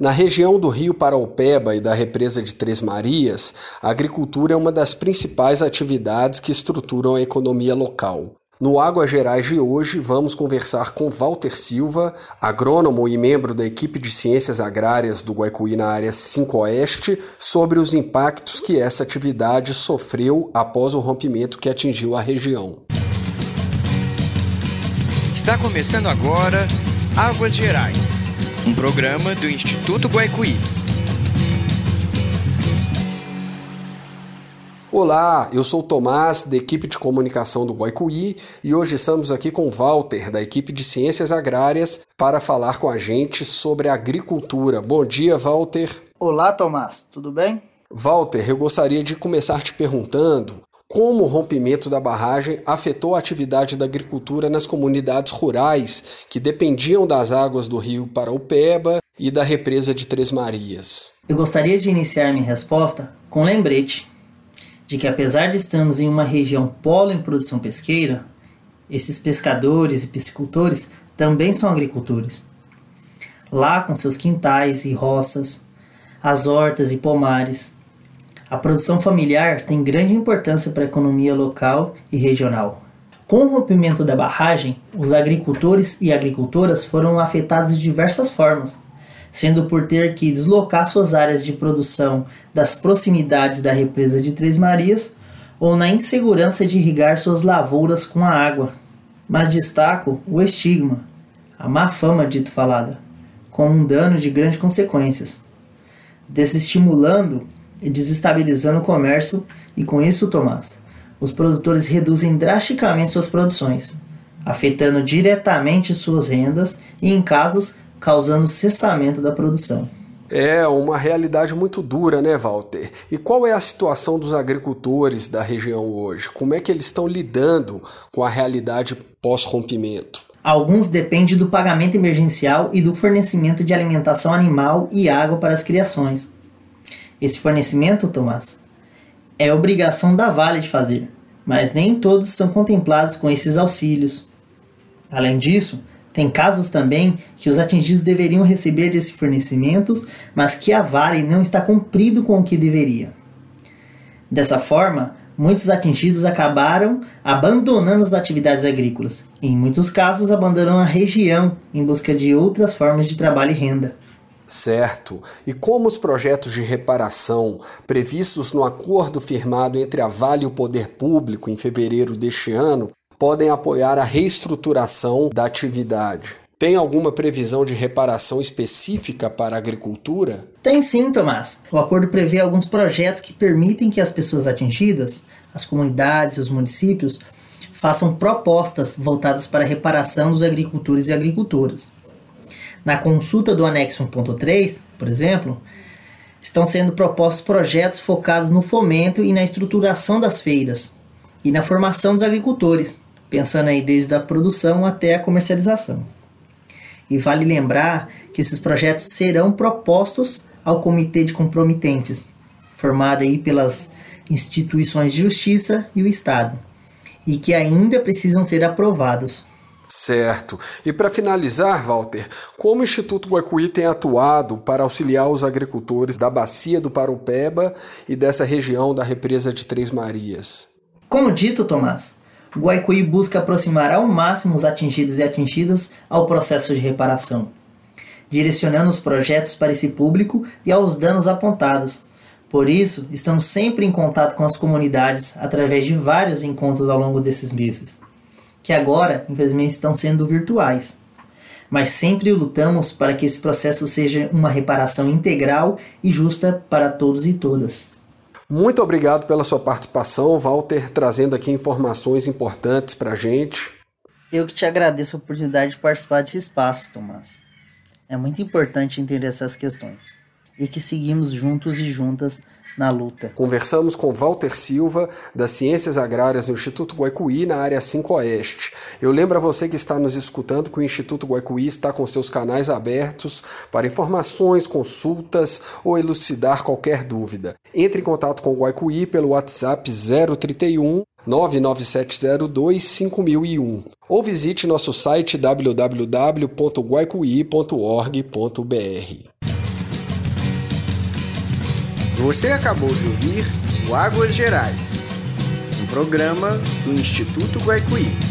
Na região do Rio Paraupeba e da represa de Três Marias, a agricultura é uma das principais atividades que estruturam a economia local. No Águas Gerais de hoje, vamos conversar com Walter Silva, agrônomo e membro da equipe de ciências agrárias do Guaicuí na área 5 Oeste, sobre os impactos que essa atividade sofreu após o rompimento que atingiu a região. Está começando agora Águas Gerais, um programa do Instituto Guaicuí. Olá, eu sou o Tomás, da equipe de comunicação do Guaicuí, e hoje estamos aqui com Walter, da equipe de ciências agrárias, para falar com a gente sobre agricultura. Bom dia, Walter. Olá, Tomás, tudo bem? Walter, eu gostaria de começar te perguntando como o rompimento da barragem afetou a atividade da agricultura nas comunidades rurais que dependiam das águas do rio Paraupeba e da represa de Três Marias. Eu gostaria de iniciar minha resposta com lembrete de que, apesar de estarmos em uma região polo em produção pesqueira, esses pescadores e piscicultores também são agricultores. Lá, com seus quintais e roças, as hortas e pomares, a produção familiar tem grande importância para a economia local e regional. Com o rompimento da barragem, os agricultores e agricultoras foram afetados de diversas formas sendo por ter que deslocar suas áreas de produção das proximidades da represa de Três Marias ou na insegurança de irrigar suas lavouras com a água. Mas destaco o estigma, a má fama dito falada, como um dano de grandes consequências, desestimulando e desestabilizando o comércio e com isso, Tomás, os produtores reduzem drasticamente suas produções, afetando diretamente suas rendas e, em casos, causando cessamento da produção. É uma realidade muito dura, né, Walter? E qual é a situação dos agricultores da região hoje? Como é que eles estão lidando com a realidade pós-rompimento? Alguns dependem do pagamento emergencial e do fornecimento de alimentação animal e água para as criações. Esse fornecimento, Tomás, é obrigação da Vale de fazer, mas nem todos são contemplados com esses auxílios. Além disso, tem casos também que os atingidos deveriam receber esses fornecimentos, mas que a Vale não está cumprido com o que deveria. Dessa forma, muitos atingidos acabaram abandonando as atividades agrícolas. E, em muitos casos, abandonam a região em busca de outras formas de trabalho e renda. Certo. E como os projetos de reparação previstos no acordo firmado entre a Vale e o Poder Público em fevereiro deste ano podem apoiar a reestruturação da atividade. Tem alguma previsão de reparação específica para a agricultura? Tem sim, Tomás. O acordo prevê alguns projetos que permitem que as pessoas atingidas, as comunidades e os municípios, façam propostas voltadas para a reparação dos agricultores e agricultoras. Na consulta do anexo 1.3, por exemplo, estão sendo propostos projetos focados no fomento e na estruturação das feiras e na formação dos agricultores, pensando aí desde a produção até a comercialização. E vale lembrar que esses projetos serão propostos ao Comitê de Comprometentes, formado aí pelas instituições de justiça e o Estado, e que ainda precisam ser aprovados. Certo. E para finalizar, Walter, como o Instituto Guacuí tem atuado para auxiliar os agricultores da bacia do Parupeba e dessa região da represa de Três Marias? Como dito, Tomás, Guaicuí busca aproximar ao máximo os atingidos e atingidas ao processo de reparação, direcionando os projetos para esse público e aos danos apontados. Por isso, estamos sempre em contato com as comunidades através de vários encontros ao longo desses meses, que agora, infelizmente, estão sendo virtuais. Mas sempre lutamos para que esse processo seja uma reparação integral e justa para todos e todas. Muito obrigado pela sua participação, Walter, trazendo aqui informações importantes para a gente. Eu que te agradeço a oportunidade de participar desse espaço, Tomás. É muito importante entender essas questões e que seguimos juntos e juntas na luta. Conversamos com Walter Silva, das Ciências Agrárias do Instituto Guaicuí, na área 5 Oeste. Eu lembro a você que está nos escutando que o Instituto Guaicuí está com seus canais abertos para informações, consultas ou elucidar qualquer dúvida. Entre em contato com o Guaicuí pelo WhatsApp 031 997025001 ou visite nosso site www.guaicuí.org.br. Você acabou de ouvir o Águas Gerais, um programa do Instituto Guaicuí.